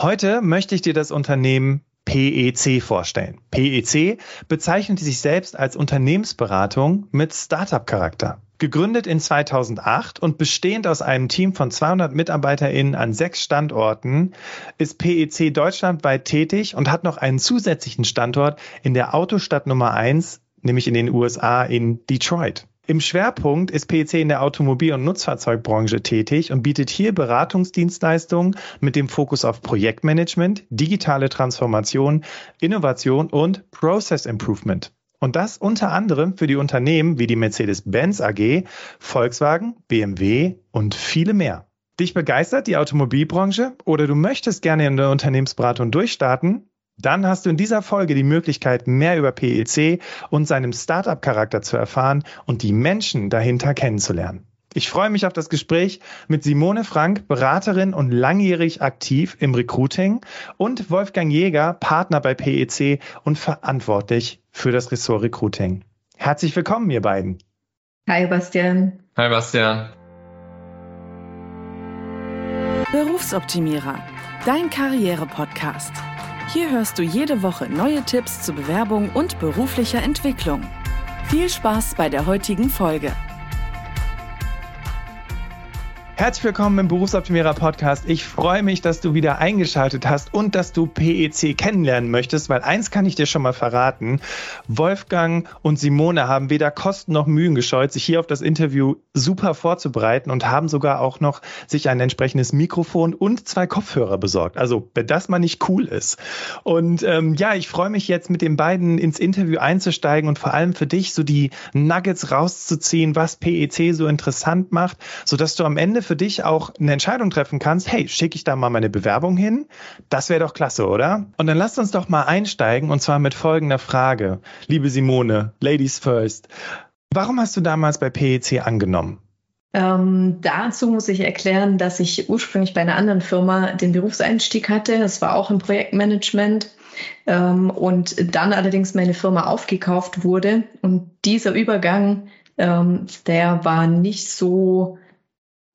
Heute möchte ich dir das Unternehmen PEC vorstellen. PEC bezeichnet sich selbst als Unternehmensberatung mit Startup-Charakter. Gegründet in 2008 und bestehend aus einem Team von 200 MitarbeiterInnen an sechs Standorten, ist PEC deutschlandweit tätig und hat noch einen zusätzlichen Standort in der Autostadt Nummer eins, nämlich in den USA in Detroit. Im Schwerpunkt ist PEC in der Automobil- und Nutzfahrzeugbranche tätig und bietet hier Beratungsdienstleistungen mit dem Fokus auf Projektmanagement, digitale Transformation, Innovation und Process Improvement. Und das unter anderem für die Unternehmen wie die Mercedes-Benz AG, Volkswagen, BMW und viele mehr. Dich begeistert die Automobilbranche oder du möchtest gerne in der Unternehmensberatung durchstarten? Dann hast du in dieser Folge die Möglichkeit, mehr über PEC und seinem Startup-Charakter zu erfahren und die Menschen dahinter kennenzulernen. Ich freue mich auf das Gespräch mit Simone Frank, Beraterin und langjährig aktiv im Recruiting und Wolfgang Jäger, Partner bei PEC und verantwortlich für das Ressort Recruiting. Herzlich willkommen, ihr beiden. Hi, Bastian. Hi, Bastian. Berufsoptimierer, dein Karriere-Podcast. Hier hörst du jede Woche neue Tipps zur Bewerbung und beruflicher Entwicklung. Viel Spaß bei der heutigen Folge. Herzlich willkommen im Berufsoptimierer Podcast. Ich freue mich, dass du wieder eingeschaltet hast und dass du PEC kennenlernen möchtest, weil eins kann ich dir schon mal verraten. Wolfgang und Simone haben weder Kosten noch Mühen gescheut, sich hier auf das Interview super vorzubereiten und haben sogar auch noch sich ein entsprechendes Mikrofon und zwei Kopfhörer besorgt. Also, wenn das mal nicht cool ist. Und ähm, ja, ich freue mich jetzt mit den beiden ins Interview einzusteigen und vor allem für dich so die Nuggets rauszuziehen, was PEC so interessant macht, sodass du am Ende für dich auch eine Entscheidung treffen kannst, hey, schicke ich da mal meine Bewerbung hin? Das wäre doch klasse, oder? Und dann lasst uns doch mal einsteigen und zwar mit folgender Frage. Liebe Simone, Ladies first. Warum hast du damals bei PEC angenommen? Ähm, dazu muss ich erklären, dass ich ursprünglich bei einer anderen Firma den Berufseinstieg hatte. Das war auch im Projektmanagement. Ähm, und dann allerdings meine Firma aufgekauft wurde. Und dieser Übergang, ähm, der war nicht so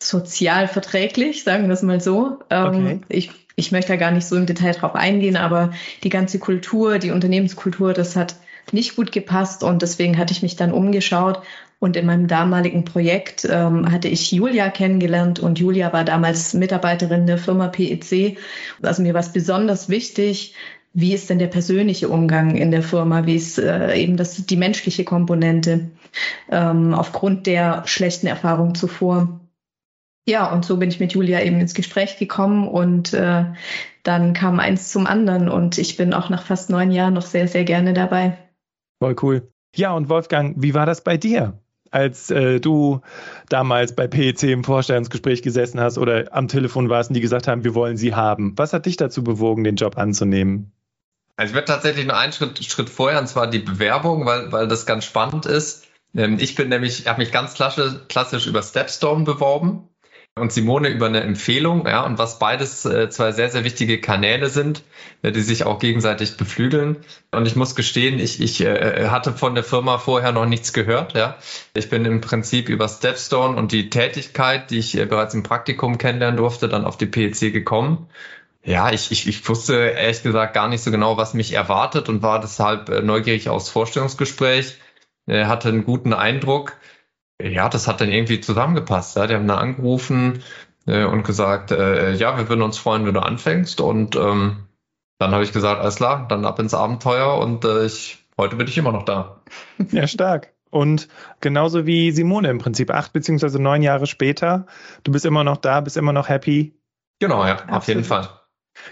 sozial verträglich, sagen wir es mal so. Ähm, okay. ich, ich möchte da gar nicht so im Detail drauf eingehen, aber die ganze Kultur, die Unternehmenskultur, das hat nicht gut gepasst und deswegen hatte ich mich dann umgeschaut und in meinem damaligen Projekt ähm, hatte ich Julia kennengelernt und Julia war damals Mitarbeiterin der Firma PEC. Also mir war es besonders wichtig, wie ist denn der persönliche Umgang in der Firma, wie ist äh, eben das, die menschliche Komponente ähm, aufgrund der schlechten Erfahrung zuvor. Ja, und so bin ich mit Julia eben ins Gespräch gekommen und äh, dann kam eins zum anderen und ich bin auch nach fast neun Jahren noch sehr, sehr gerne dabei. Voll cool. Ja, und Wolfgang, wie war das bei dir? als äh, du damals bei PEC im Vorstellungsgespräch gesessen hast oder am Telefon warst und die gesagt haben, wir wollen sie haben. Was hat dich dazu bewogen, den Job anzunehmen? Also ich werde tatsächlich nur einen Schritt, Schritt vorher, und zwar die Bewerbung, weil, weil das ganz spannend ist. Ähm, ich bin nämlich, habe mich ganz klassisch, klassisch über Stepstone beworben und Simone über eine Empfehlung, ja, und was beides äh, zwei sehr, sehr wichtige Kanäle sind, äh, die sich auch gegenseitig beflügeln. Und ich muss gestehen, ich, ich äh, hatte von der Firma vorher noch nichts gehört, ja. Ich bin im Prinzip über Stepstone und die Tätigkeit, die ich äh, bereits im Praktikum kennenlernen durfte, dann auf die PEC gekommen. Ja, ich, ich, ich wusste ehrlich gesagt gar nicht so genau, was mich erwartet und war deshalb äh, neugierig aufs Vorstellungsgespräch, äh, hatte einen guten Eindruck ja, das hat dann irgendwie zusammengepasst. Ja. Die haben da angerufen äh, und gesagt, äh, ja, wir würden uns freuen, wenn du anfängst. Und ähm, dann habe ich gesagt, alles klar, dann ab ins Abenteuer und äh, ich, heute bin ich immer noch da. Ja, stark. Und genauso wie Simone im Prinzip, acht beziehungsweise neun Jahre später, du bist immer noch da, bist immer noch happy. Genau, ja, Absolut. auf jeden Fall.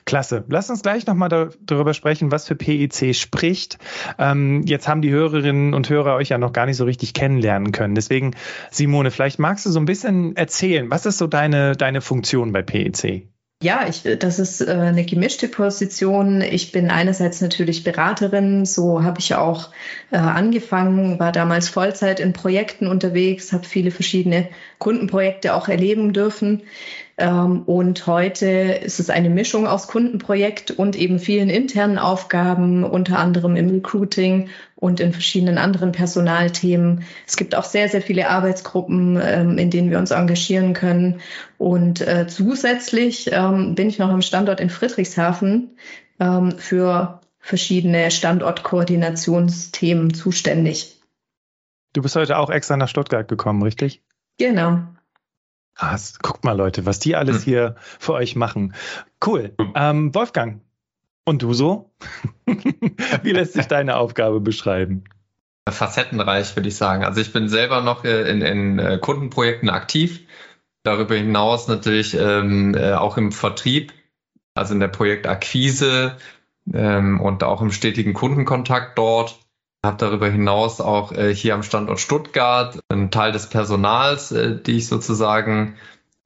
Klasse. Lass uns gleich nochmal da, darüber sprechen, was für PEC spricht. Ähm, jetzt haben die Hörerinnen und Hörer euch ja noch gar nicht so richtig kennenlernen können. Deswegen, Simone, vielleicht magst du so ein bisschen erzählen, was ist so deine, deine Funktion bei PEC? Ja, ich, das ist äh, eine gemischte Position. Ich bin einerseits natürlich Beraterin, so habe ich auch äh, angefangen, war damals Vollzeit in Projekten unterwegs, habe viele verschiedene Kundenprojekte auch erleben dürfen. Ähm, und heute ist es eine Mischung aus Kundenprojekt und eben vielen internen Aufgaben, unter anderem im Recruiting und in verschiedenen anderen Personalthemen. Es gibt auch sehr, sehr viele Arbeitsgruppen, ähm, in denen wir uns engagieren können. Und äh, zusätzlich ähm, bin ich noch am Standort in Friedrichshafen für verschiedene Standortkoordinationsthemen zuständig. Du bist heute auch extra nach Stuttgart gekommen, richtig? Genau. Krass. Guckt mal, Leute, was die alles hm. hier für euch machen. Cool. Ähm, Wolfgang, und du so? Wie lässt sich deine Aufgabe beschreiben? Facettenreich, würde ich sagen. Also ich bin selber noch äh, in, in äh, Kundenprojekten aktiv. Darüber hinaus natürlich ähm, äh, auch im Vertrieb, also in der Projektakquise ähm, und auch im stetigen Kundenkontakt dort habe darüber hinaus auch äh, hier am Standort Stuttgart einen Teil des Personals, äh, die ich sozusagen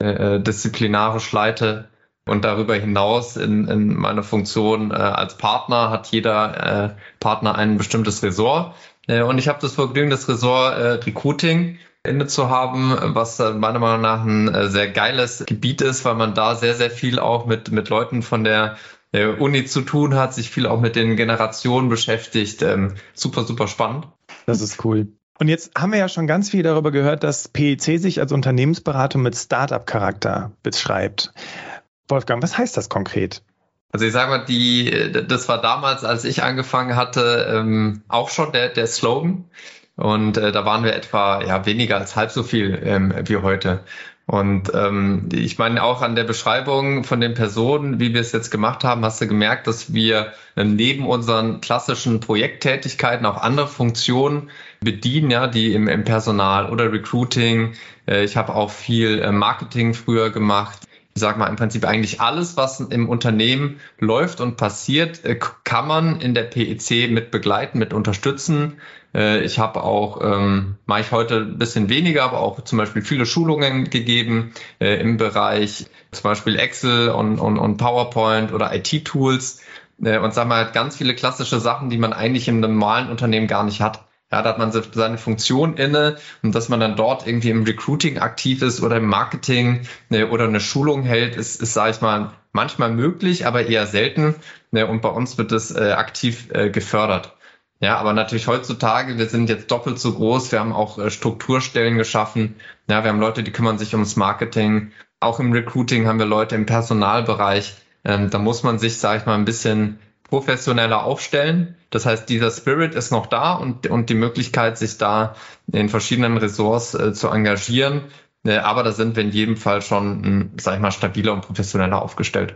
äh, äh, disziplinarisch leite. Und darüber hinaus in, in meiner Funktion äh, als Partner hat jeder äh, Partner ein bestimmtes Ressort. Äh, und ich habe das Vergnügen, das Ressort äh, Recruiting inne zu haben, was meiner Meinung nach ein äh, sehr geiles Gebiet ist, weil man da sehr, sehr viel auch mit, mit Leuten von der der Uni zu tun hat, sich viel auch mit den Generationen beschäftigt. Ähm, super, super spannend. Das ist cool. Und jetzt haben wir ja schon ganz viel darüber gehört, dass PEC sich als Unternehmensberatung mit Startup-Charakter beschreibt. Wolfgang, was heißt das konkret? Also ich sage mal, die, das war damals, als ich angefangen hatte, ähm, auch schon der, der Slogan. Und äh, da waren wir etwa ja, weniger als halb so viel ähm, wie heute. Und ähm, ich meine auch an der Beschreibung von den Personen, wie wir es jetzt gemacht haben, hast du gemerkt, dass wir ähm, neben unseren klassischen Projekttätigkeiten auch andere Funktionen bedienen, ja, die im, im Personal oder Recruiting. Äh, ich habe auch viel äh, Marketing früher gemacht ich sag mal im Prinzip eigentlich alles, was im Unternehmen läuft und passiert, äh, kann man in der PEC mit begleiten, mit unterstützen. Äh, ich habe auch, ähm, mache ich heute ein bisschen weniger, aber auch zum Beispiel viele Schulungen gegeben äh, im Bereich zum Beispiel Excel und, und, und PowerPoint oder IT-Tools. Äh, und wir halt ganz viele klassische Sachen, die man eigentlich im normalen Unternehmen gar nicht hat. Ja, da hat man seine Funktion inne und dass man dann dort irgendwie im Recruiting aktiv ist oder im Marketing ne, oder eine Schulung hält, ist, ist sage ich mal, manchmal möglich, aber eher selten. Ne, und bei uns wird es äh, aktiv äh, gefördert. Ja, aber natürlich heutzutage, wir sind jetzt doppelt so groß, wir haben auch äh, Strukturstellen geschaffen. Ja, wir haben Leute, die kümmern sich ums Marketing. Auch im Recruiting haben wir Leute im Personalbereich. Ähm, da muss man sich, sage ich mal, ein bisschen professioneller aufstellen. Das heißt, dieser Spirit ist noch da und, und die Möglichkeit, sich da in verschiedenen Ressorts äh, zu engagieren. Äh, aber da sind wir in jedem Fall schon, sag ich mal, stabiler und professioneller aufgestellt.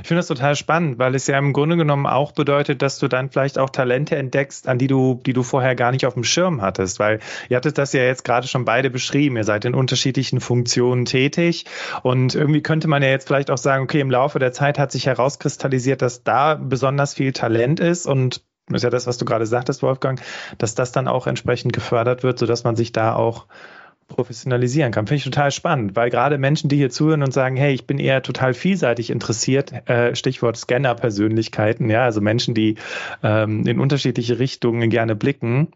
Ich finde das total spannend, weil es ja im Grunde genommen auch bedeutet, dass du dann vielleicht auch Talente entdeckst, an die du, die du vorher gar nicht auf dem Schirm hattest, weil ihr hattet das ja jetzt gerade schon beide beschrieben. Ihr seid in unterschiedlichen Funktionen tätig. Und irgendwie könnte man ja jetzt vielleicht auch sagen, okay, im Laufe der Zeit hat sich herauskristallisiert, dass da besonders viel Talent ist. Und das ist ja das, was du gerade sagtest, Wolfgang, dass das dann auch entsprechend gefördert wird, sodass man sich da auch professionalisieren kann. Finde ich total spannend, weil gerade Menschen, die hier zuhören und sagen, hey, ich bin eher total vielseitig interessiert, äh, Stichwort Scanner-Persönlichkeiten, ja, also Menschen, die ähm, in unterschiedliche Richtungen gerne blicken,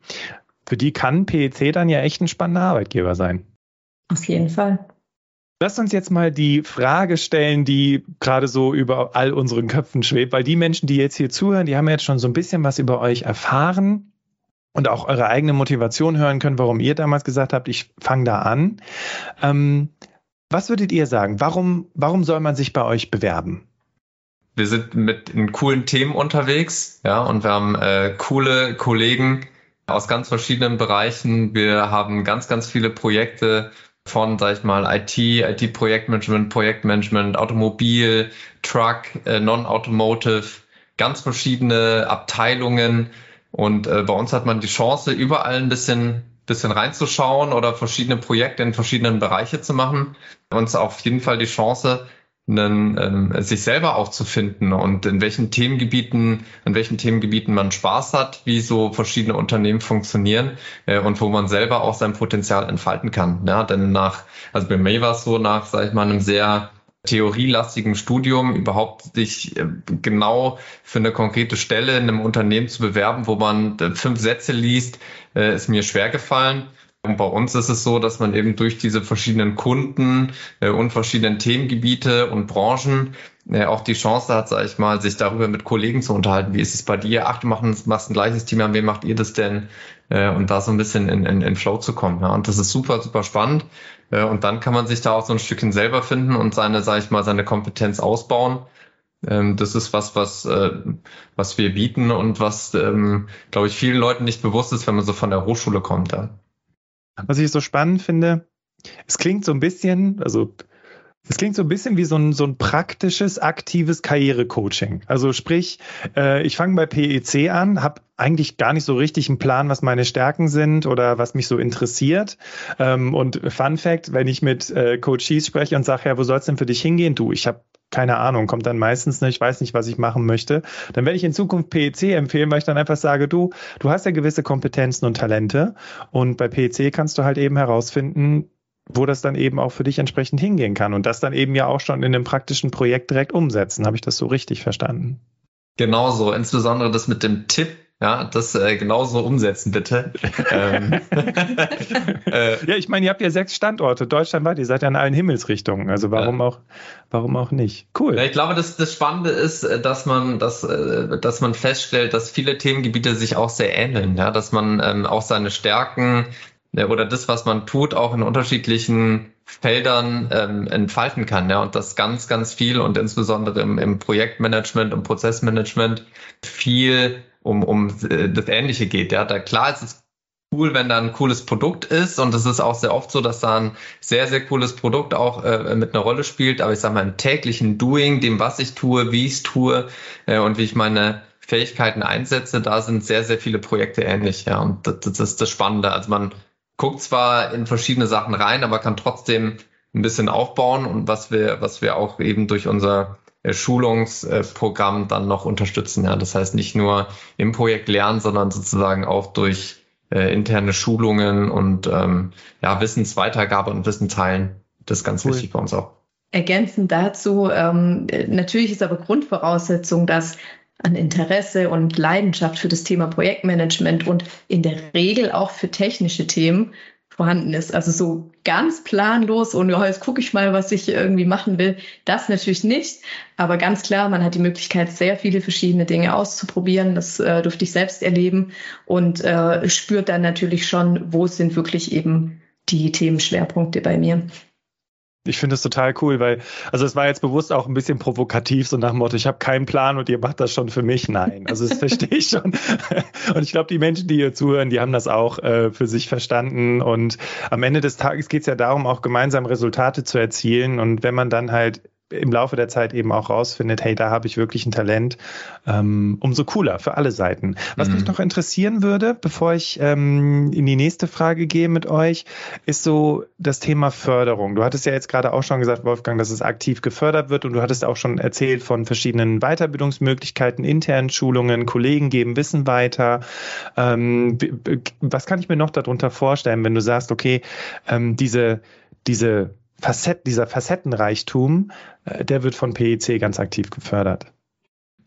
für die kann PEC dann ja echt ein spannender Arbeitgeber sein. Auf jeden Fall. Lass uns jetzt mal die Frage stellen, die gerade so über all unseren Köpfen schwebt, weil die Menschen, die jetzt hier zuhören, die haben jetzt schon so ein bisschen was über euch erfahren und auch eure eigene Motivation hören können, warum ihr damals gesagt habt, ich fange da an. Ähm, was würdet ihr sagen? Warum, warum soll man sich bei euch bewerben? Wir sind mit coolen Themen unterwegs, ja, und wir haben äh, coole Kollegen aus ganz verschiedenen Bereichen. Wir haben ganz, ganz viele Projekte von, sag ich mal, IT, IT-Projektmanagement, Projektmanagement, Automobil, Truck, äh, Non-Automotive, ganz verschiedene Abteilungen und äh, bei uns hat man die Chance, überall ein bisschen, bisschen reinzuschauen oder verschiedene Projekte in verschiedenen Bereiche zu machen. Uns auf jeden Fall die Chance, einen, ähm, sich selber auch zu finden und in welchen Themengebieten, in welchen Themengebieten man Spaß hat, wie so verschiedene Unternehmen funktionieren äh, und wo man selber auch sein Potenzial entfalten kann. Ja, denn nach, also bei mir war es so, nach, sag ich mal, einem sehr theorielastigen Studium überhaupt sich äh, genau für eine konkrete Stelle in einem Unternehmen zu bewerben, wo man äh, fünf Sätze liest, äh, ist mir schwer gefallen. Und bei uns ist es so, dass man eben durch diese verschiedenen Kunden und verschiedenen Themengebiete und Branchen auch die Chance hat, sage ich mal, sich darüber mit Kollegen zu unterhalten. Wie ist es bei dir? Ach, du machst, machst ein gleiches Team, an wem macht ihr das denn? Und da so ein bisschen in, in, in Flow zu kommen. Ja. Und das ist super, super spannend. Äh, und dann kann man sich da auch so ein Stückchen selber finden und seine, sage ich mal, seine Kompetenz ausbauen. Ähm, das ist was, was, äh, was wir bieten und was, ähm, glaube ich, vielen Leuten nicht bewusst ist, wenn man so von der Hochschule kommt. Ja. Was ich so spannend finde, es klingt so ein bisschen, also es klingt so ein bisschen wie so ein, so ein praktisches, aktives Karrierecoaching. Also sprich, äh, ich fange bei PEC an, habe eigentlich gar nicht so richtig einen Plan, was meine Stärken sind oder was mich so interessiert. Ähm, und Fun Fact, wenn ich mit äh, Coaches spreche und sage, ja, wo soll es denn für dich hingehen? Du, ich habe keine Ahnung, kommt dann meistens nicht, ich weiß nicht, was ich machen möchte. Dann werde ich in Zukunft PEC empfehlen, weil ich dann einfach sage, du, du hast ja gewisse Kompetenzen und Talente und bei PEC kannst du halt eben herausfinden, wo das dann eben auch für dich entsprechend hingehen kann und das dann eben ja auch schon in einem praktischen Projekt direkt umsetzen. Habe ich das so richtig verstanden? Genauso, insbesondere das mit dem Tipp, ja, das äh, genauso umsetzen, bitte. ähm, äh, ja, ich meine, ihr habt ja sechs Standorte deutschlandweit, ihr seid ja in allen Himmelsrichtungen. Also warum ja. auch, warum auch nicht? Cool. Ja, ich glaube, das, das Spannende ist, äh, dass man, dass, äh, dass man feststellt, dass viele Themengebiete sich auch sehr ähneln, ja, dass man ähm, auch seine Stärken äh, oder das, was man tut, auch in unterschiedlichen Feldern ähm, entfalten kann. Ja, und das ganz, ganz viel und insbesondere im, im Projektmanagement und Prozessmanagement viel um, um äh, das Ähnliche geht. Ja, da klar ist es cool, wenn da ein cooles Produkt ist und es ist auch sehr oft so, dass da ein sehr, sehr cooles Produkt auch äh, mit einer Rolle spielt. Aber ich sage mal, im täglichen Doing, dem, was ich tue, wie ich es tue äh, und wie ich meine Fähigkeiten einsetze, da sind sehr, sehr viele Projekte ähnlich. Ja, und das, das ist das Spannende. Also man guckt zwar in verschiedene Sachen rein, aber kann trotzdem ein bisschen aufbauen und was wir, was wir auch eben durch unser äh, Schulungsprogramm dann noch unterstützen. Ja, das heißt nicht nur im Projekt lernen, sondern sozusagen auch durch äh, interne Schulungen und ähm, ja, Wissensweitergabe und Wissen teilen. Das ist ganz cool. wichtig bei uns auch. Ergänzend dazu, ähm, natürlich ist aber Grundvoraussetzung, dass an Interesse und Leidenschaft für das Thema Projektmanagement und in der Regel auch für technische Themen vorhanden ist. Also so ganz planlos und ja, jetzt gucke ich mal, was ich irgendwie machen will. Das natürlich nicht. Aber ganz klar, man hat die Möglichkeit, sehr viele verschiedene Dinge auszuprobieren. Das äh, durfte ich selbst erleben und äh, spürt dann natürlich schon, wo sind wirklich eben die Themenschwerpunkte bei mir. Ich finde es total cool, weil, also es war jetzt bewusst auch ein bisschen provokativ, so nach dem Motto, ich habe keinen Plan und ihr macht das schon für mich. Nein, also das verstehe ich schon. Und ich glaube, die Menschen, die hier zuhören, die haben das auch äh, für sich verstanden. Und am Ende des Tages geht es ja darum, auch gemeinsam Resultate zu erzielen. Und wenn man dann halt im Laufe der Zeit eben auch rausfindet, hey, da habe ich wirklich ein Talent, ähm, umso cooler für alle Seiten. Was mhm. mich noch interessieren würde, bevor ich ähm, in die nächste Frage gehe mit euch, ist so das Thema Förderung. Du hattest ja jetzt gerade auch schon gesagt, Wolfgang, dass es aktiv gefördert wird und du hattest auch schon erzählt von verschiedenen Weiterbildungsmöglichkeiten, internen Schulungen, Kollegen geben Wissen weiter. Ähm, was kann ich mir noch darunter vorstellen, wenn du sagst, okay, ähm, diese, diese Facett, dieser Facettenreichtum, äh, der wird von PEC ganz aktiv gefördert.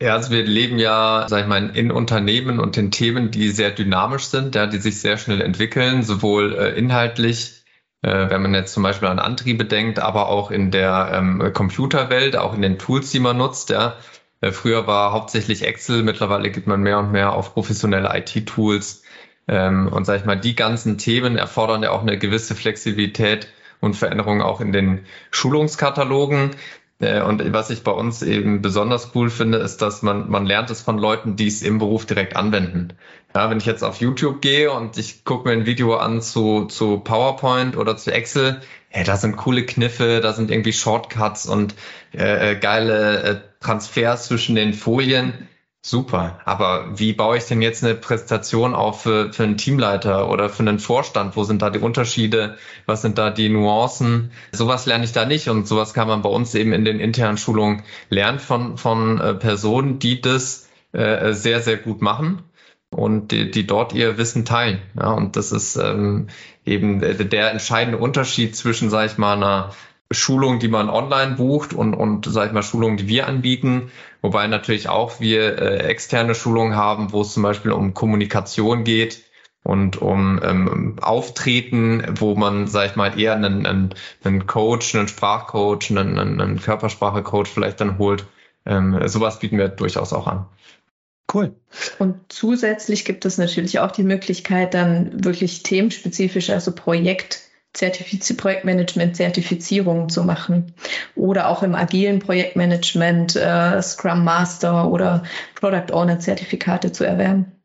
Ja, also wir leben ja, sag ich mal, in Unternehmen und in Themen, die sehr dynamisch sind, ja, die sich sehr schnell entwickeln, sowohl äh, inhaltlich, äh, wenn man jetzt zum Beispiel an Antriebe denkt, aber auch in der ähm, Computerwelt, auch in den Tools, die man nutzt, ja. Äh, früher war hauptsächlich Excel, mittlerweile gibt man mehr und mehr auf professionelle IT-Tools. Ähm, und sag ich mal, die ganzen Themen erfordern ja auch eine gewisse Flexibilität und Veränderungen auch in den Schulungskatalogen. Äh, und was ich bei uns eben besonders cool finde, ist, dass man, man lernt es von Leuten, die es im Beruf direkt anwenden. Ja, wenn ich jetzt auf YouTube gehe und ich gucke mir ein Video an zu, zu PowerPoint oder zu Excel, hey, da sind coole Kniffe, da sind irgendwie Shortcuts und äh, äh geile äh, Transfers zwischen den Folien. Super, aber wie baue ich denn jetzt eine Präsentation auf für, für einen Teamleiter oder für einen Vorstand? Wo sind da die Unterschiede? Was sind da die Nuancen? Sowas lerne ich da nicht und sowas kann man bei uns eben in den internen Schulungen lernen von, von äh, Personen, die das äh, sehr, sehr gut machen und die, die dort ihr Wissen teilen. Ja, und das ist ähm, eben der entscheidende Unterschied zwischen, sage ich mal, einer Schulung, die man online bucht und, und sag ich mal, Schulungen, die wir anbieten. Wobei natürlich auch wir äh, externe Schulungen haben, wo es zum Beispiel um Kommunikation geht, und um ähm, Auftreten, wo man, sag ich mal, eher einen, einen, einen Coach, einen Sprachcoach, einen, einen Körpersprache-Coach vielleicht dann holt. Ähm, sowas bieten wir durchaus auch an. Cool. Und zusätzlich gibt es natürlich auch die Möglichkeit, dann wirklich themenspezifisch, also Projekt, Zertifiz Projektmanagement-Zertifizierungen zu machen. Oder auch im agilen Projektmanagement äh, Scrum Master oder Product Owner-Zertifikate zu erwerben.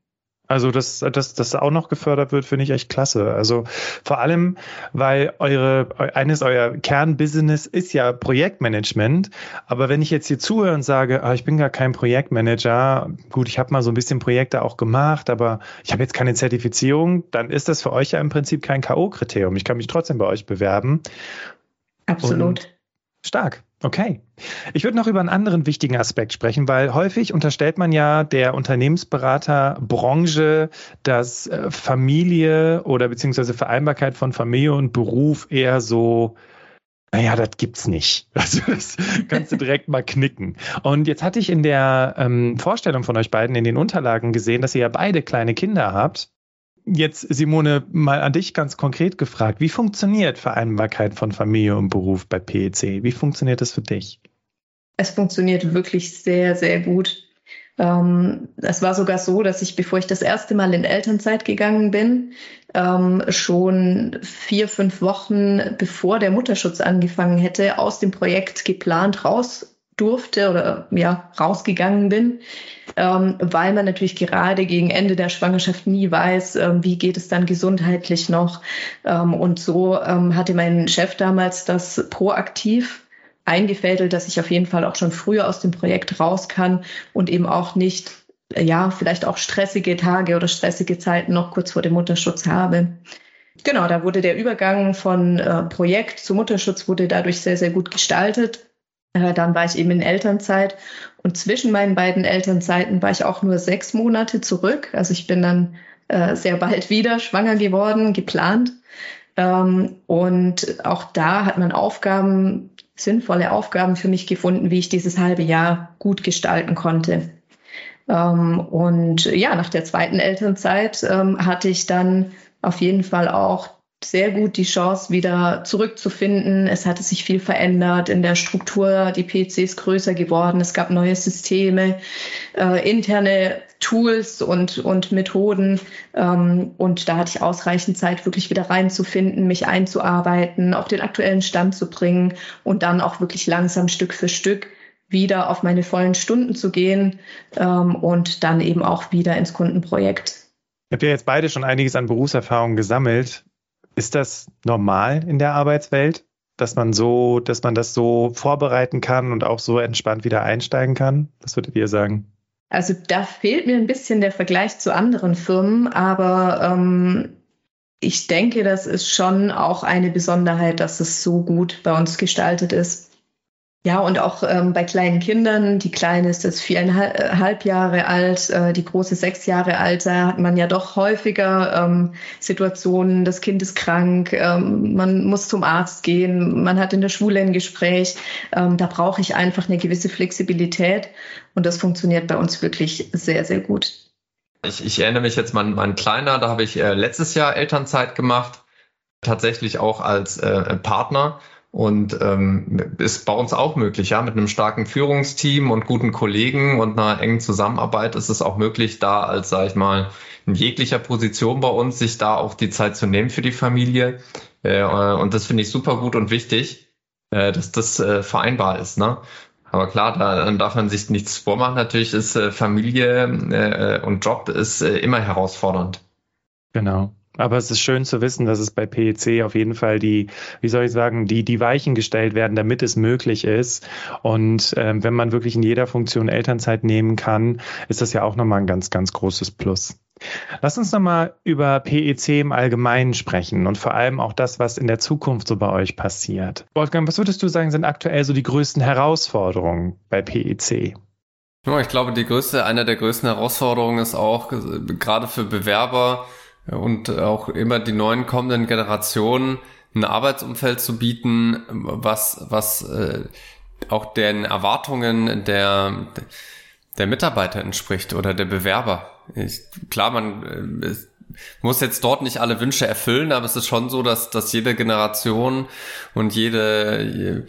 Also, dass, dass das auch noch gefördert wird, finde ich echt klasse. Also vor allem, weil eure eines euer Kernbusiness ist ja Projektmanagement. Aber wenn ich jetzt hier zuhöre und sage, ah, ich bin gar kein Projektmanager, gut, ich habe mal so ein bisschen Projekte auch gemacht, aber ich habe jetzt keine Zertifizierung, dann ist das für euch ja im Prinzip kein K.O.-Kriterium. Ich kann mich trotzdem bei euch bewerben. Absolut. Und stark. Okay. Ich würde noch über einen anderen wichtigen Aspekt sprechen, weil häufig unterstellt man ja der Unternehmensberaterbranche, dass äh, Familie oder beziehungsweise Vereinbarkeit von Familie und Beruf eher so naja, das gibt's nicht. Also das kannst du direkt mal knicken. Und jetzt hatte ich in der ähm, Vorstellung von euch beiden in den Unterlagen gesehen, dass ihr ja beide kleine Kinder habt. Jetzt, Simone, mal an dich ganz konkret gefragt. Wie funktioniert Vereinbarkeit von Familie und Beruf bei PEC? Wie funktioniert das für dich? Es funktioniert wirklich sehr, sehr gut. Ähm, es war sogar so, dass ich, bevor ich das erste Mal in Elternzeit gegangen bin, ähm, schon vier, fünf Wochen bevor der Mutterschutz angefangen hätte, aus dem Projekt geplant raus durfte oder ja rausgegangen bin, ähm, weil man natürlich gerade gegen Ende der Schwangerschaft nie weiß, ähm, wie geht es dann gesundheitlich noch. Ähm, und so ähm, hatte mein Chef damals das proaktiv eingefädelt, dass ich auf jeden Fall auch schon früher aus dem Projekt raus kann und eben auch nicht ja, vielleicht auch stressige Tage oder stressige Zeiten noch kurz vor dem Mutterschutz habe. Genau, da wurde der Übergang von äh, Projekt zu Mutterschutz wurde dadurch sehr, sehr gut gestaltet. Äh, dann war ich eben in Elternzeit und zwischen meinen beiden Elternzeiten war ich auch nur sechs Monate zurück. Also ich bin dann äh, sehr bald wieder schwanger geworden, geplant. Ähm, und auch da hat man Aufgaben, sinnvolle Aufgaben für mich gefunden, wie ich dieses halbe Jahr gut gestalten konnte. Ähm, und ja, nach der zweiten Elternzeit ähm, hatte ich dann auf jeden Fall auch sehr gut die Chance, wieder zurückzufinden. Es hatte sich viel verändert in der Struktur. Die PC ist größer geworden. Es gab neue Systeme, äh, interne Tools und, und Methoden. Ähm, und da hatte ich ausreichend Zeit, wirklich wieder reinzufinden, mich einzuarbeiten, auf den aktuellen Stand zu bringen und dann auch wirklich langsam Stück für Stück wieder auf meine vollen Stunden zu gehen ähm, und dann eben auch wieder ins Kundenprojekt. Ihr habt ja jetzt beide schon einiges an Berufserfahrung gesammelt. Ist das normal in der Arbeitswelt, dass man so, dass man das so vorbereiten kann und auch so entspannt wieder einsteigen kann? Was würdet ihr sagen? Also da fehlt mir ein bisschen der Vergleich zu anderen Firmen, aber ähm, ich denke, das ist schon auch eine Besonderheit, dass es so gut bei uns gestaltet ist. Ja, und auch ähm, bei kleinen Kindern, die Kleine ist jetzt viereinhalb Jahre alt, äh, die große sechs Jahre alt, da hat man ja doch häufiger ähm, Situationen, das Kind ist krank, ähm, man muss zum Arzt gehen, man hat in der Schule ein Gespräch. Ähm, da brauche ich einfach eine gewisse Flexibilität und das funktioniert bei uns wirklich sehr, sehr gut. Ich, ich erinnere mich jetzt, mein, mein Kleiner, da habe ich äh, letztes Jahr Elternzeit gemacht, tatsächlich auch als äh, Partner. Und ähm, ist bei uns auch möglich, ja, mit einem starken Führungsteam und guten Kollegen und einer engen Zusammenarbeit ist es auch möglich, da als, sag ich mal, in jeglicher Position bei uns, sich da auch die Zeit zu nehmen für die Familie. Äh, und das finde ich super gut und wichtig, äh, dass das äh, vereinbar ist. Ne? Aber klar, da darf man sich nichts vormachen. Natürlich ist äh, Familie äh, und Job ist äh, immer herausfordernd. Genau. Aber es ist schön zu wissen, dass es bei PEC auf jeden Fall die, wie soll ich sagen, die, die Weichen gestellt werden, damit es möglich ist. Und ähm, wenn man wirklich in jeder Funktion Elternzeit nehmen kann, ist das ja auch nochmal ein ganz, ganz großes Plus. Lass uns nochmal über PEC im Allgemeinen sprechen und vor allem auch das, was in der Zukunft so bei euch passiert. Wolfgang, was würdest du sagen, sind aktuell so die größten Herausforderungen bei PEC? ich glaube, die größte, eine der größten Herausforderungen ist auch äh, gerade für Bewerber, und auch immer die neuen kommenden Generationen ein Arbeitsumfeld zu bieten, was, was äh, auch den Erwartungen der, der Mitarbeiter entspricht oder der Bewerber. Ich, klar, man, äh, muss jetzt dort nicht alle Wünsche erfüllen, aber es ist schon so, dass, dass jede Generation und jede,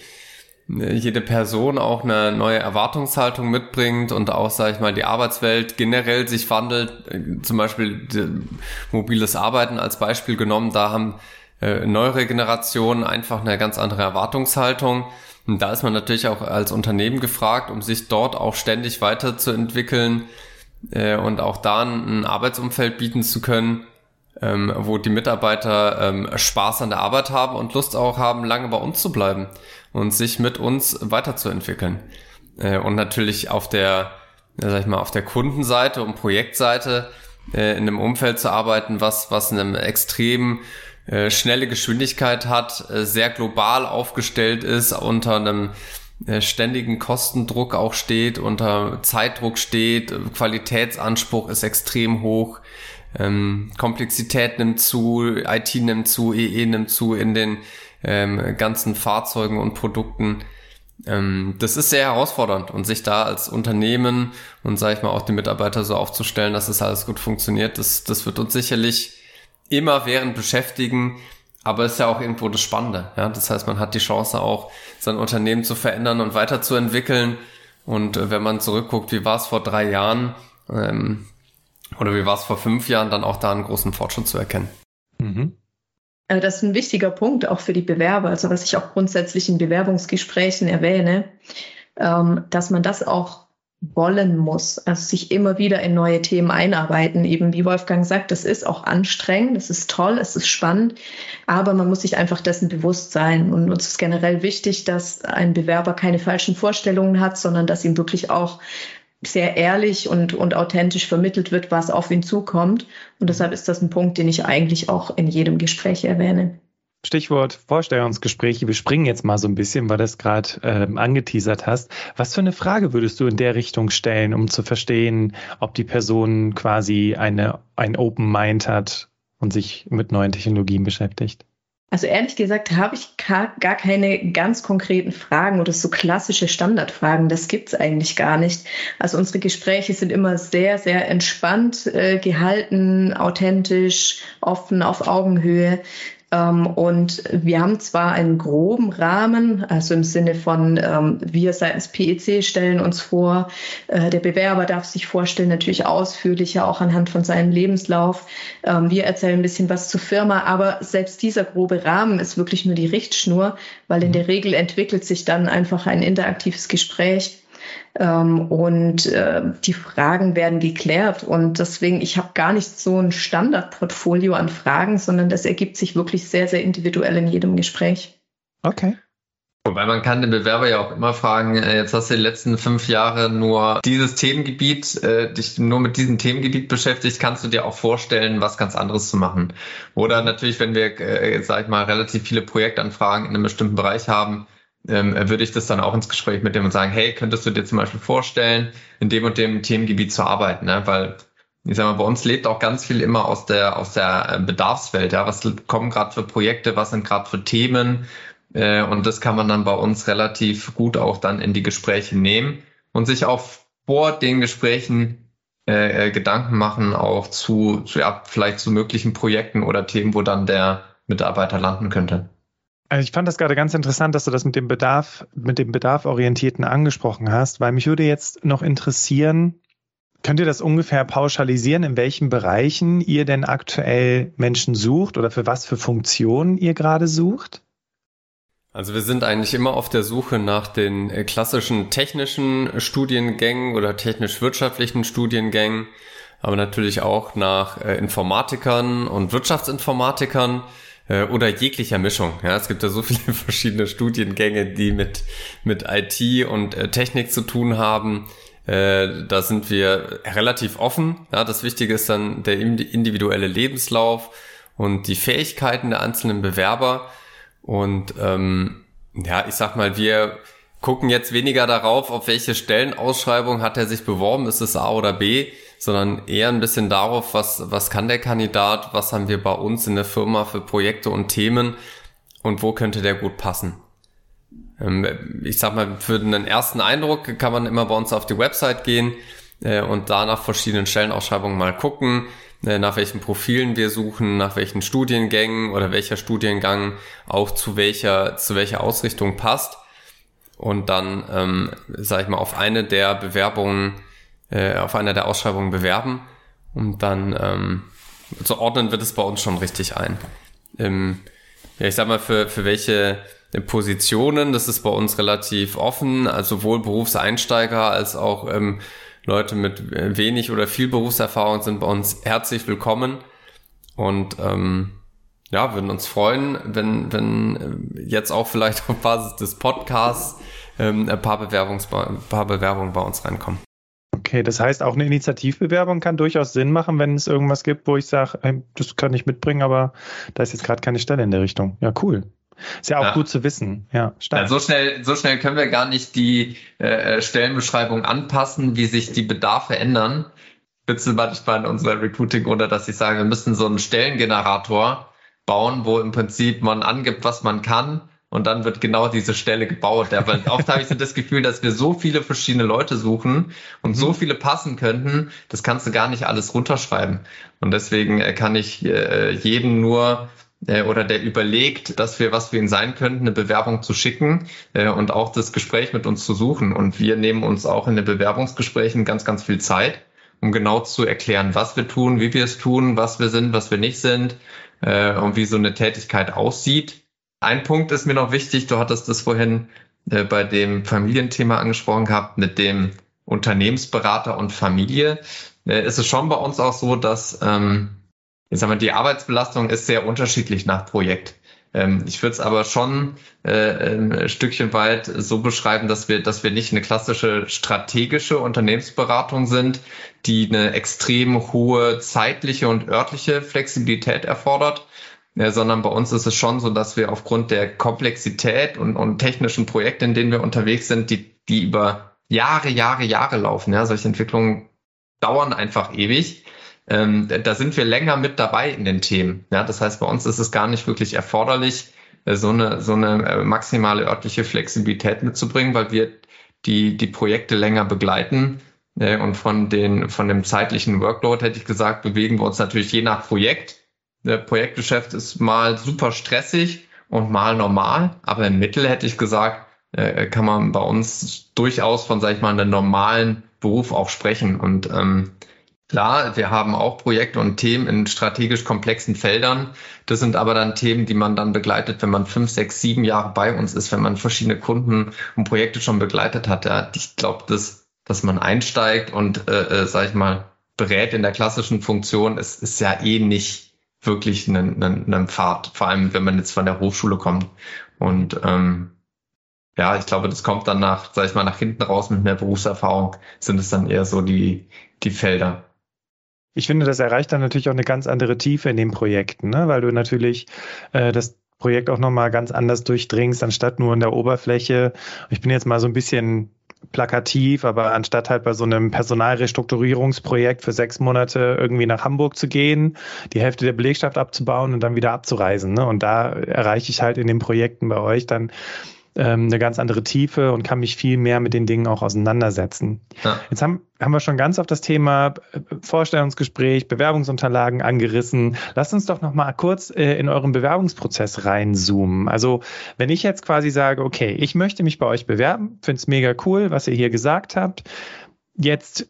jede Person auch eine neue Erwartungshaltung mitbringt und auch, sage ich mal, die Arbeitswelt generell sich wandelt. Zum Beispiel mobiles Arbeiten als Beispiel genommen, da haben äh, neuere Generationen einfach eine ganz andere Erwartungshaltung. Und da ist man natürlich auch als Unternehmen gefragt, um sich dort auch ständig weiterzuentwickeln äh, und auch da ein Arbeitsumfeld bieten zu können, ähm, wo die Mitarbeiter ähm, Spaß an der Arbeit haben und Lust auch haben, lange bei uns zu bleiben und sich mit uns weiterzuentwickeln. Äh, und natürlich auf der, sag ich mal, auf der Kundenseite und Projektseite äh, in einem Umfeld zu arbeiten, was, was einem extrem äh, schnelle Geschwindigkeit hat, sehr global aufgestellt ist, unter einem ständigen Kostendruck auch steht, unter Zeitdruck steht, Qualitätsanspruch ist extrem hoch, ähm, Komplexität nimmt zu, IT nimmt zu, EE nimmt zu in den ähm, ganzen Fahrzeugen und Produkten. Ähm, das ist sehr herausfordernd und sich da als Unternehmen und sage ich mal auch die Mitarbeiter so aufzustellen, dass es das alles gut funktioniert, das, das wird uns sicherlich immer während beschäftigen, aber ist ja auch irgendwo das Spannende. Ja? Das heißt, man hat die Chance auch, sein Unternehmen zu verändern und weiterzuentwickeln. Und äh, wenn man zurückguckt, wie war es vor drei Jahren ähm, oder wie war es vor fünf Jahren, dann auch da einen großen Fortschritt zu erkennen. Mhm. Also das ist ein wichtiger Punkt auch für die Bewerber, also was ich auch grundsätzlich in Bewerbungsgesprächen erwähne, ähm, dass man das auch wollen muss, also sich immer wieder in neue Themen einarbeiten. Eben wie Wolfgang sagt, das ist auch anstrengend, das ist toll, es ist spannend, aber man muss sich einfach dessen bewusst sein. Und uns ist generell wichtig, dass ein Bewerber keine falschen Vorstellungen hat, sondern dass ihm wirklich auch sehr ehrlich und, und authentisch vermittelt wird, was auf ihn zukommt. Und deshalb ist das ein Punkt, den ich eigentlich auch in jedem Gespräch erwähne. Stichwort Vorstellungsgespräche. Wir springen jetzt mal so ein bisschen, weil du es gerade ähm, angeteasert hast. Was für eine Frage würdest du in der Richtung stellen, um zu verstehen, ob die Person quasi eine, ein Open Mind hat und sich mit neuen Technologien beschäftigt? Also ehrlich gesagt habe ich gar keine ganz konkreten Fragen oder so klassische Standardfragen. Das gibt es eigentlich gar nicht. Also unsere Gespräche sind immer sehr, sehr entspannt äh, gehalten, authentisch, offen, auf Augenhöhe. Ähm, und wir haben zwar einen groben Rahmen, also im Sinne von, ähm, wir seitens PEC stellen uns vor, äh, der Bewerber darf sich vorstellen, natürlich ausführlicher, auch anhand von seinem Lebenslauf. Ähm, wir erzählen ein bisschen was zur Firma, aber selbst dieser grobe Rahmen ist wirklich nur die Richtschnur, weil in der Regel entwickelt sich dann einfach ein interaktives Gespräch und äh, die Fragen werden geklärt. Und deswegen, ich habe gar nicht so ein Standardportfolio an Fragen, sondern das ergibt sich wirklich sehr, sehr individuell in jedem Gespräch. Okay. Wobei man kann den Bewerber ja auch immer fragen, äh, jetzt hast du die letzten fünf Jahre nur dieses Themengebiet, äh, dich nur mit diesem Themengebiet beschäftigt, kannst du dir auch vorstellen, was ganz anderes zu machen. Oder natürlich, wenn wir, äh, sag ich mal, relativ viele Projektanfragen in einem bestimmten Bereich haben, ähm, würde ich das dann auch ins Gespräch mit dem und sagen, hey, könntest du dir zum Beispiel vorstellen, in dem und dem Themengebiet zu arbeiten, ne? weil ich sag mal, bei uns lebt auch ganz viel immer aus der aus der äh, Bedarfswelt. Ja, was kommen gerade für Projekte, was sind gerade für Themen äh, und das kann man dann bei uns relativ gut auch dann in die Gespräche nehmen und sich auch vor den Gesprächen äh, äh, Gedanken machen auch zu, zu ja, vielleicht zu möglichen Projekten oder Themen, wo dann der Mitarbeiter landen könnte. Also ich fand das gerade ganz interessant, dass du das mit dem Bedarf, mit dem Bedarforientierten angesprochen hast, weil mich würde jetzt noch interessieren, könnt ihr das ungefähr pauschalisieren, in welchen Bereichen ihr denn aktuell Menschen sucht oder für was für Funktionen ihr gerade sucht? Also wir sind eigentlich immer auf der Suche nach den äh, klassischen technischen Studiengängen oder technisch-wirtschaftlichen Studiengängen, aber natürlich auch nach äh, Informatikern und Wirtschaftsinformatikern äh, oder jeglicher Mischung. Ja, es gibt ja so viele verschiedene Studiengänge, die mit, mit IT und äh, Technik zu tun haben. Äh, da sind wir relativ offen. Ja, das Wichtige ist dann der individuelle Lebenslauf und die Fähigkeiten der einzelnen Bewerber. Und ähm, ja, ich sag mal, wir gucken jetzt weniger darauf, auf welche Stellenausschreibung hat er sich beworben, ist es A oder B, sondern eher ein bisschen darauf, was, was kann der Kandidat, was haben wir bei uns in der Firma für Projekte und Themen und wo könnte der gut passen. Ähm, ich sag mal, für einen ersten Eindruck kann man immer bei uns auf die Website gehen äh, und da nach verschiedenen Stellenausschreibungen mal gucken. äh, nach welchen Profilen wir suchen, nach welchen Studiengängen oder welcher Studiengang auch zu welcher, zu welcher Ausrichtung passt. Und dann, ähm, sage ich mal, auf eine der Bewerbungen, äh, auf einer der Ausschreibungen bewerben. Und dann ähm, so ordnen wir das bei uns schon richtig ein. Ähm, ja, ich sag mal, für, für welche Positionen, das ist bei uns relativ offen, also sowohl Berufseinsteiger als auch ähm, Leute mit wenig oder viel Berufserfahrung sind bei uns herzlich willkommen und ähm, ja, würden uns freuen, wenn, wenn äh, jetzt auch vielleicht auf Basis des Podcasts ähm, ein, paar Bewerbungs ein paar Bewerbungen bei uns reinkommen. Okay, das heißt, auch eine Initiativbewerbung kann durchaus Sinn machen, wenn es irgendwas gibt, wo ich sage, das kann ich mitbringen, aber da ist jetzt gerade keine Stelle in der Richtung. Ja, cool. Ist ja auch ja. gut zu wissen. Ja. Ja, so schnell, so schnell können wir gar nicht die äh, Stellenbeschreibung anpassen, wie sich die Bedarfe ändern. Bitte manchmal in unserer Recruiting oder dass ich sage, wir müssen so einen Stellengenerator bauen, wo im Prinzip man angibt, was man kann und dann wird genau diese Stelle gebaut. Aber oft habe ich so das Gefühl, dass wir so viele verschiedene Leute suchen und so mhm. viele passen könnten, das kannst du gar nicht alles runterschreiben. Und deswegen äh, kann ich äh, jeden nur äh, oder der überlegt, dass wir, was wir ihn sein könnten, eine Bewerbung zu schicken äh, und auch das Gespräch mit uns zu suchen. Und wir nehmen uns auch in den Bewerbungsgesprächen ganz, ganz viel Zeit, um genau zu erklären, was wir tun, wie wir es tun, was wir sind, was wir nicht sind äh, und wie so eine Tätigkeit aussieht. Ein Punkt ist mir noch wichtig, du hattest das vorhin äh, bei dem Familienthema angesprochen gehabt, mit dem Unternehmensberater und Familie. Äh, ist es schon bei uns auch so, dass ähm, ich sag mal, die Arbeitsbelastung ist sehr unterschiedlich nach Projekt. Ähm, ich würde es aber schon äh, ein Stückchen weit so beschreiben, dass wir, dass wir nicht eine klassische strategische Unternehmensberatung sind, die eine extrem hohe zeitliche und örtliche Flexibilität erfordert, ja, sondern bei uns ist es schon so, dass wir aufgrund der Komplexität und, und technischen Projekte, in denen wir unterwegs sind, die, die über Jahre, Jahre, Jahre laufen. Ja, solche Entwicklungen dauern einfach ewig ähm, da sind wir länger mit dabei in den Themen. Ja, das heißt, bei uns ist es gar nicht wirklich erforderlich, äh, so eine, so eine äh, maximale örtliche Flexibilität mitzubringen, weil wir die, die Projekte länger begleiten. Äh, und von, den, von dem zeitlichen Workload, hätte ich gesagt, bewegen wir uns natürlich je nach Projekt. Der Projektgeschäft ist mal super stressig und mal normal, aber im Mittel hätte ich gesagt, kann man bei uns durchaus von, sag ich mal, einem normalen Beruf auch sprechen. Und ähm, Klar, wir haben auch Projekte und Themen in strategisch komplexen Feldern. Das sind aber dann Themen, die man dann begleitet, wenn man fünf, sechs, sieben Jahre bei uns ist, wenn man verschiedene Kunden und Projekte schon begleitet hat. Ja, ich glaube, dass, dass man einsteigt und, äh, äh, sag ich mal, berät in der klassischen Funktion, ist, ist ja eh nicht wirklich ein, ein, ein Pfad, vor allem wenn man jetzt von der Hochschule kommt. Und ähm, ja, ich glaube, das kommt dann nach, sag ich mal, nach hinten raus mit mehr Berufserfahrung, sind es dann eher so die, die Felder. Ich finde, das erreicht dann natürlich auch eine ganz andere Tiefe in den Projekten, ne? weil du natürlich äh, das Projekt auch nochmal ganz anders durchdringst, anstatt nur in der Oberfläche. Ich bin jetzt mal so ein bisschen plakativ, aber anstatt halt bei so einem Personalrestrukturierungsprojekt für sechs Monate irgendwie nach Hamburg zu gehen, die Hälfte der Belegschaft abzubauen und dann wieder abzureisen. Ne? Und da erreiche ich halt in den Projekten bei euch dann ähm, eine ganz andere Tiefe und kann mich viel mehr mit den Dingen auch auseinandersetzen. Ja. Jetzt haben, haben wir schon ganz auf das Thema äh, Vorstellungsgespräch, Bewerbungsunterlagen angerissen. Lasst uns doch noch mal kurz äh, in euren Bewerbungsprozess reinzoomen. Also wenn ich jetzt quasi sage, okay, ich möchte mich bei euch bewerben, finde es mega cool, was ihr hier gesagt habt. Jetzt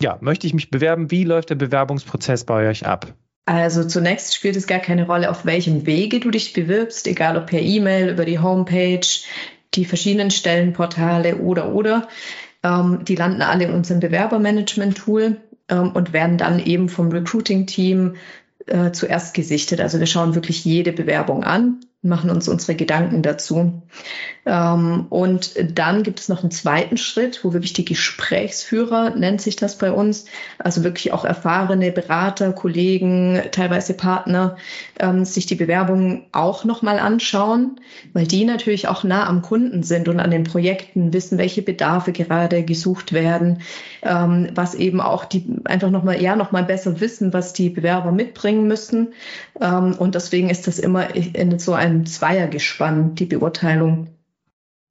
ja, möchte ich mich bewerben? Wie läuft der Bewerbungsprozess bei euch ab? Also zunächst spielt es gar keine Rolle, auf welchem Wege du dich bewirbst, egal ob per E-Mail, über die Homepage, die verschiedenen Stellenportale oder oder. Ähm, die landen alle in unserem Bewerbermanagement-Tool ähm, und werden dann eben vom Recruiting-Team äh, zuerst gesichtet. Also wir schauen wirklich jede Bewerbung an machen uns unsere Gedanken dazu. Ähm, und dann gibt es noch einen zweiten Schritt, wo wirklich die Gesprächsführer, nennt sich das bei uns, also wirklich auch erfahrene Berater, Kollegen, teilweise Partner, ähm, sich die Bewerbungen auch nochmal anschauen, weil die natürlich auch nah am Kunden sind und an den Projekten wissen, welche Bedarfe gerade gesucht werden, ähm, was eben auch die einfach nochmal, ja, nochmal besser wissen, was die Bewerber mitbringen müssen. Und deswegen ist das immer in so ein ein Zweiergespann, die Beurteilung.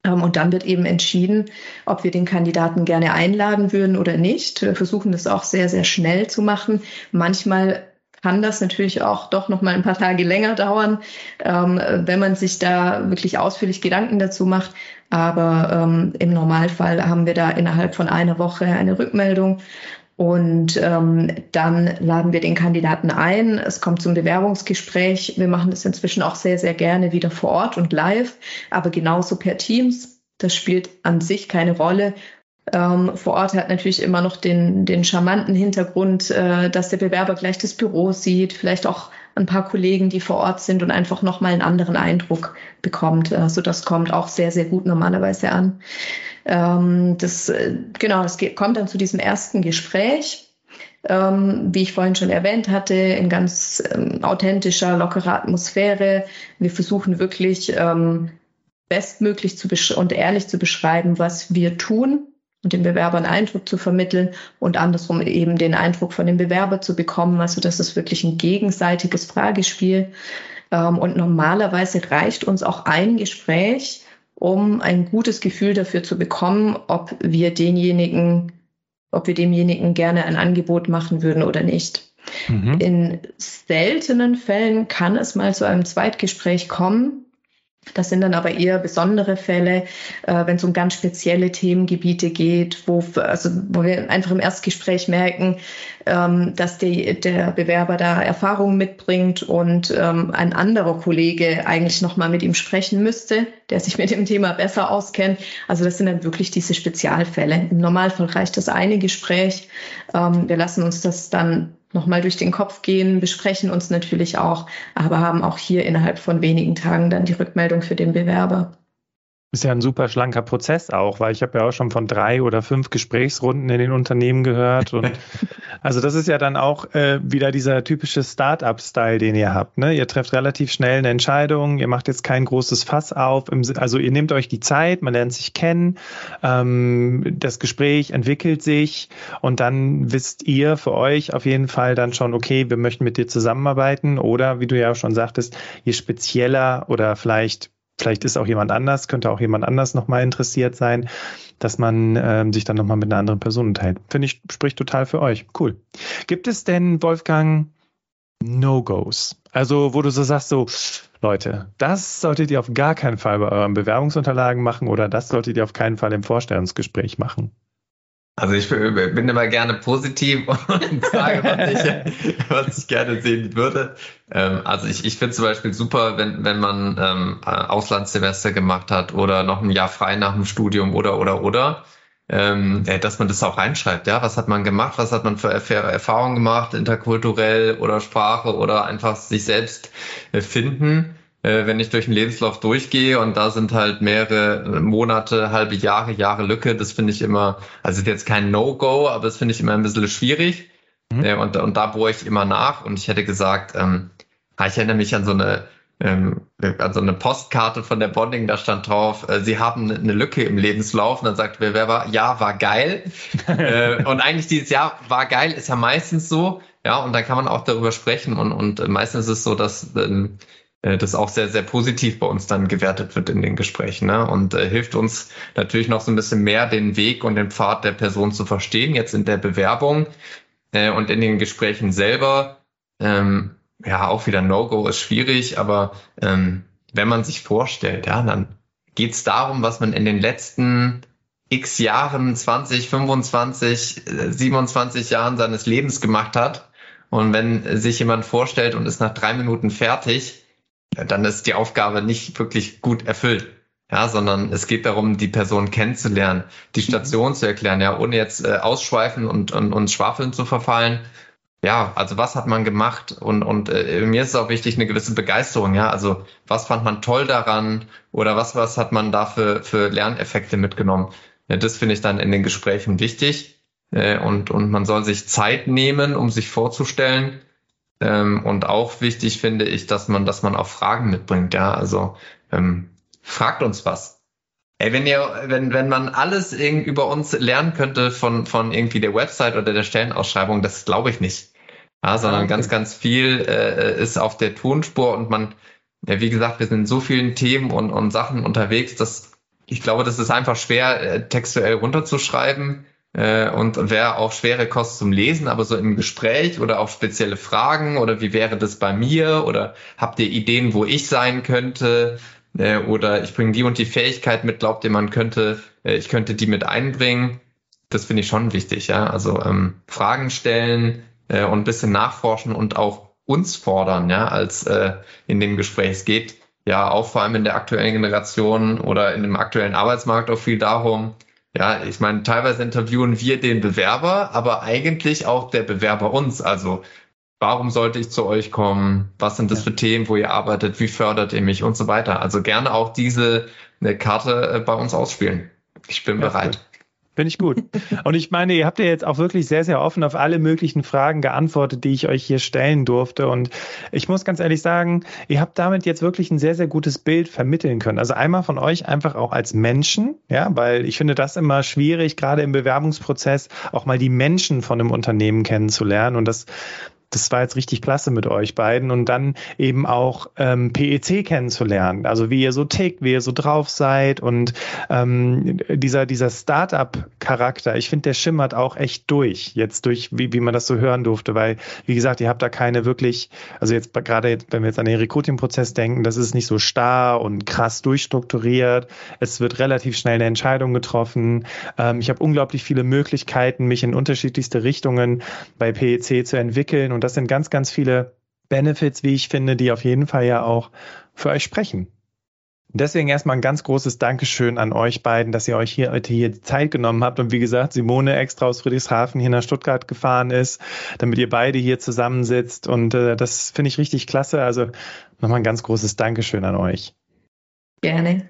Ähm, und dann wird eben entschieden, ob wir den Kandidaten gerne einladen würden oder nicht. Wir versuchen das auch sehr, sehr schnell zu machen. Manchmal kann das natürlich auch doch noch mal ein paar Tage länger dauern, ähm, wenn man sich da wirklich ausführlich Gedanken dazu macht. Aber ähm, im Normalfall haben wir da innerhalb von einer Woche eine Rückmeldung und ähm, dann laden wir den Kandidaten ein. Es kommt zum Bewerbungsgespräch. Wir machen das inzwischen auch sehr, sehr gerne wieder vor Ort und live, aber genauso per Teams. Das spielt an sich keine Rolle. Ähm, vor Ort hat natürlich immer noch den, den charmanten Hintergrund, äh, dass der Bewerber gleich das Büro sieht, vielleicht auch ein paar Kollegen, die vor Ort sind und einfach nochmal einen anderen Eindruck bekommt. Also das kommt auch sehr, sehr gut normalerweise an. Ähm, das, äh, genau, es kommt dann zu diesem ersten Gespräch. Ähm, wie ich vorhin schon erwähnt hatte, in ganz ähm, authentischer, lockerer Atmosphäre. Wir versuchen wirklich bestmöglich zu und ehrlich zu beschreiben, was wir tun und dem Bewerber einen Eindruck zu vermitteln und andersrum eben den Eindruck von dem Bewerber zu bekommen. Also das ist wirklich ein gegenseitiges Fragespiel. Ähm, und normalerweise reicht uns auch ein Gespräch, um ein gutes Gefühl dafür zu bekommen, ob wir denjenigen, ob wir demjenigen gerne ein Angebot machen würden oder nicht. Mhm. In seltenen Fällen kann es mal zu einem Zweitgespräch kommen, das sind dann aber eher besondere Fälle, äh, wenn es um ganz spezielle Themengebiete geht, wo, also, wo wir einfach im Erstgespräch merken, ähm, dass die, der Bewerber da Erfahrungen mitbringt und ähm, ein anderer Kollege eigentlich nochmal mit ihm sprechen müsste, der sich mit dem Thema besser auskennt. Also das sind dann wirklich diese Spezialfälle. Im Normalfall reicht das eine Gespräch. Ähm, wir lassen uns das dann nochmal durch den Kopf gehen, besprechen uns natürlich auch, aber haben auch hier innerhalb von wenigen Tagen dann die Rückmeldung für den Bewerber. Ist ja ein super schlanker Prozess auch, weil ich habe ja auch schon von drei oder fünf Gesprächsrunden in den Unternehmen gehört. Und also das ist ja dann auch äh, wieder dieser typische Start-up-Style, den ihr habt. Ne? Ihr trefft relativ schnell eine Entscheidung, ihr macht jetzt kein großes Fass auf. Im, also ihr nehmt euch die Zeit, man lernt sich kennen, ähm, das Gespräch entwickelt sich und dann wisst ihr für euch auf jeden Fall dann schon, okay, wir möchten mit dir zusammenarbeiten oder wie du ja schon sagtest, je spezieller oder vielleicht vielleicht ist auch jemand anders, könnte auch jemand anders nochmal interessiert sein, dass man ähm, sich dann nochmal mit einer anderen Person unterhält. Finde ich, spricht total für euch. Cool. Gibt es denn, Wolfgang, No-Gos? Also, wo du so sagst, so, Leute, das solltet ihr auf gar keinen Fall bei euren Bewerbungsunterlagen machen oder das solltet ihr auf keinen Fall im Vorstellungsgespräch machen. Also ich bin immer gerne positiv und sage, was ich, was ich gerne sehen würde. Ähm, also ich, ich finde zum Beispiel super, wenn, wenn man ähm, Auslandssemester gemacht hat oder noch ein Jahr frei nach dem Studium oder oder oder, ähm, äh, dass man das auch reinschreibt. Ja, was hat man gemacht? Was hat man für Erfahrungen gemacht, interkulturell oder Sprache oder einfach sich selbst äh, finden wenn ich durch den Lebenslauf durchgehe und da sind halt mehrere Monate, halbe Jahre, Jahre Lücke, das finde ich immer, also ist jetzt kein No-Go, aber das finde ich immer ein bisschen schwierig. Mhm. Äh, und, und da bohre ich immer nach und ich hätte gesagt, ähm, ich erinnere mich an so eine ähm, also eine Postkarte von der Bonding, da stand drauf, äh, sie haben eine Lücke im Lebenslauf und dann sagt wer, wer war, ja, war geil. äh, und eigentlich dieses Jahr war geil ist ja meistens so, ja, und dann kann man auch darüber sprechen und, und meistens ist es so, dass ähm, äh, das auch sehr, sehr positiv bei uns dann gewertet wird in den Gesprächen ne? und äh, hilft uns natürlich noch so ein bisschen mehr den Weg und den Pfad der Person zu verstehen, jetzt in der Bewerbung äh, und in den Gesprächen selber. Ähm, ja, auch wieder No-Go ist schwierig, aber ähm, wenn man sich vorstellt, ja, dann geht es darum, was man in den letzten x Jahren, 20, 25, 27 Jahren seines Lebens gemacht hat. Und wenn sich jemand vorstellt und ist nach drei Minuten fertig, dann ist die Aufgabe nicht wirklich gut erfüllt. Ja, sondern es geht darum, die Person kennenzulernen, die mhm. Station zu erklären, ja, ohne jetzt äh, ausschweifen und, und, und schwafeln zu verfallen. Ja, also was hat man gemacht? Und, und äh, mir ist es auch wichtig, eine gewisse Begeisterung, ja. Also was fand man toll daran oder was, was hat man da für, für Lerneffekte mitgenommen? Ja, das finde ich dann in den Gesprächen wichtig. Äh, und, und man soll sich Zeit nehmen, um sich vorzustellen ähm, und auch wichtig finde ich, dass man, dass man auch Fragen mitbringt. Ja, also ähm, fragt uns was. Ey, wenn ihr, wenn, wenn man alles irgendwie über uns lernen könnte von, von irgendwie der Website oder der Stellenausschreibung, das glaube ich nicht. Ja, sondern okay. ganz, ganz viel äh, ist auf der Tonspur und man, ja, wie gesagt, wir sind in so vielen Themen und, und Sachen unterwegs, dass ich glaube, das ist einfach schwer, äh, textuell runterzuschreiben äh, und wäre auch schwere Kost zum Lesen, aber so im Gespräch oder auch spezielle Fragen oder wie wäre das bei mir oder habt ihr Ideen, wo ich sein könnte äh, oder ich bringe die und die Fähigkeit mit, glaubt ihr, man könnte, äh, ich könnte die mit einbringen? Das finde ich schon wichtig, ja. Also ähm, Fragen stellen äh, und ein bisschen nachforschen und auch uns fordern, ja, als äh, in dem Gespräch es geht. Ja, auch vor allem in der aktuellen Generation oder in dem aktuellen Arbeitsmarkt auch viel darum, ja, ich meine, teilweise interviewen wir den Bewerber, aber eigentlich auch der Bewerber uns. Also, warum sollte ich zu euch kommen? Was sind das für Themen, wo ihr arbeitet? Wie fördert ihr mich und so weiter? Also gerne auch diese eine Karte äh, bei uns ausspielen. Ich bin ja, bereit. Cool. Finde ich gut. Und ich meine, ihr habt ja jetzt auch wirklich sehr, sehr offen auf alle möglichen Fragen geantwortet, die ich euch hier stellen durfte. Und ich muss ganz ehrlich sagen, ihr habt damit jetzt wirklich ein sehr, sehr gutes Bild vermitteln können. Also einmal von euch einfach auch als Menschen, ja, weil ich finde das immer schwierig, gerade im Bewerbungsprozess auch mal die Menschen von einem Unternehmen kennenzulernen. Und das das war jetzt richtig klasse mit euch beiden. Und dann eben auch ähm, PEC kennenzulernen, also wie ihr so tickt, wie ihr so drauf seid. Und ähm, dieser dieser Startup-Charakter, ich finde, der schimmert auch echt durch. Jetzt durch, wie, wie man das so hören durfte, weil wie gesagt, ihr habt da keine wirklich, also jetzt gerade jetzt, wenn wir jetzt an den Recruiting-Prozess denken, das ist nicht so starr und krass durchstrukturiert, es wird relativ schnell eine Entscheidung getroffen. Ähm, ich habe unglaublich viele Möglichkeiten, mich in unterschiedlichste Richtungen bei PEC zu entwickeln. Und das sind ganz, ganz viele Benefits, wie ich finde, die auf jeden Fall ja auch für euch sprechen. Deswegen erstmal ein ganz großes Dankeschön an euch beiden, dass ihr euch hier heute hier die Zeit genommen habt und wie gesagt, Simone extra aus Friedrichshafen hier nach Stuttgart gefahren ist, damit ihr beide hier zusammensitzt und äh, das finde ich richtig klasse. Also nochmal ein ganz großes Dankeschön an euch. Gerne.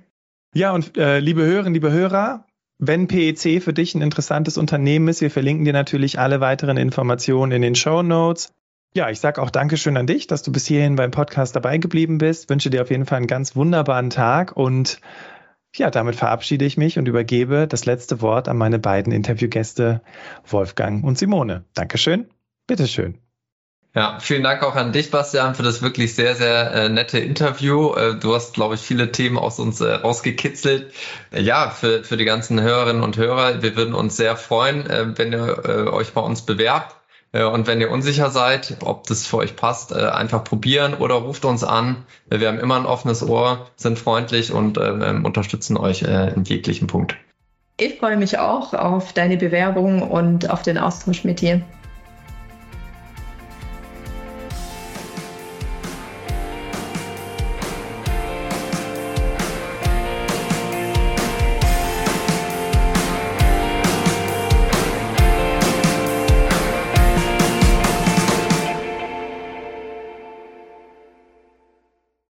Ja, und äh, liebe Hörerinnen, liebe Hörer, wenn PEC für dich ein interessantes Unternehmen ist, wir verlinken dir natürlich alle weiteren Informationen in den Show Notes. Ja, ich sage auch Dankeschön an dich, dass du bis hierhin beim Podcast dabei geblieben bist. Wünsche dir auf jeden Fall einen ganz wunderbaren Tag und ja, damit verabschiede ich mich und übergebe das letzte Wort an meine beiden Interviewgäste Wolfgang und Simone. Dankeschön. Bitteschön. Ja, vielen Dank auch an dich, Bastian, für das wirklich sehr, sehr äh, nette Interview. Äh, du hast, glaube ich, viele Themen aus uns äh, rausgekitzelt. ja, für, für die ganzen Hörerinnen und Hörer, wir würden uns sehr freuen, äh, wenn ihr äh, euch bei uns bewerbt. Äh, und wenn ihr unsicher seid, ob das für euch passt, äh, einfach probieren oder ruft uns an. Wir haben immer ein offenes Ohr, sind freundlich und äh, ähm, unterstützen euch äh, in jeglichen Punkt. Ich freue mich auch auf deine Bewerbung und auf den Austausch mit dir.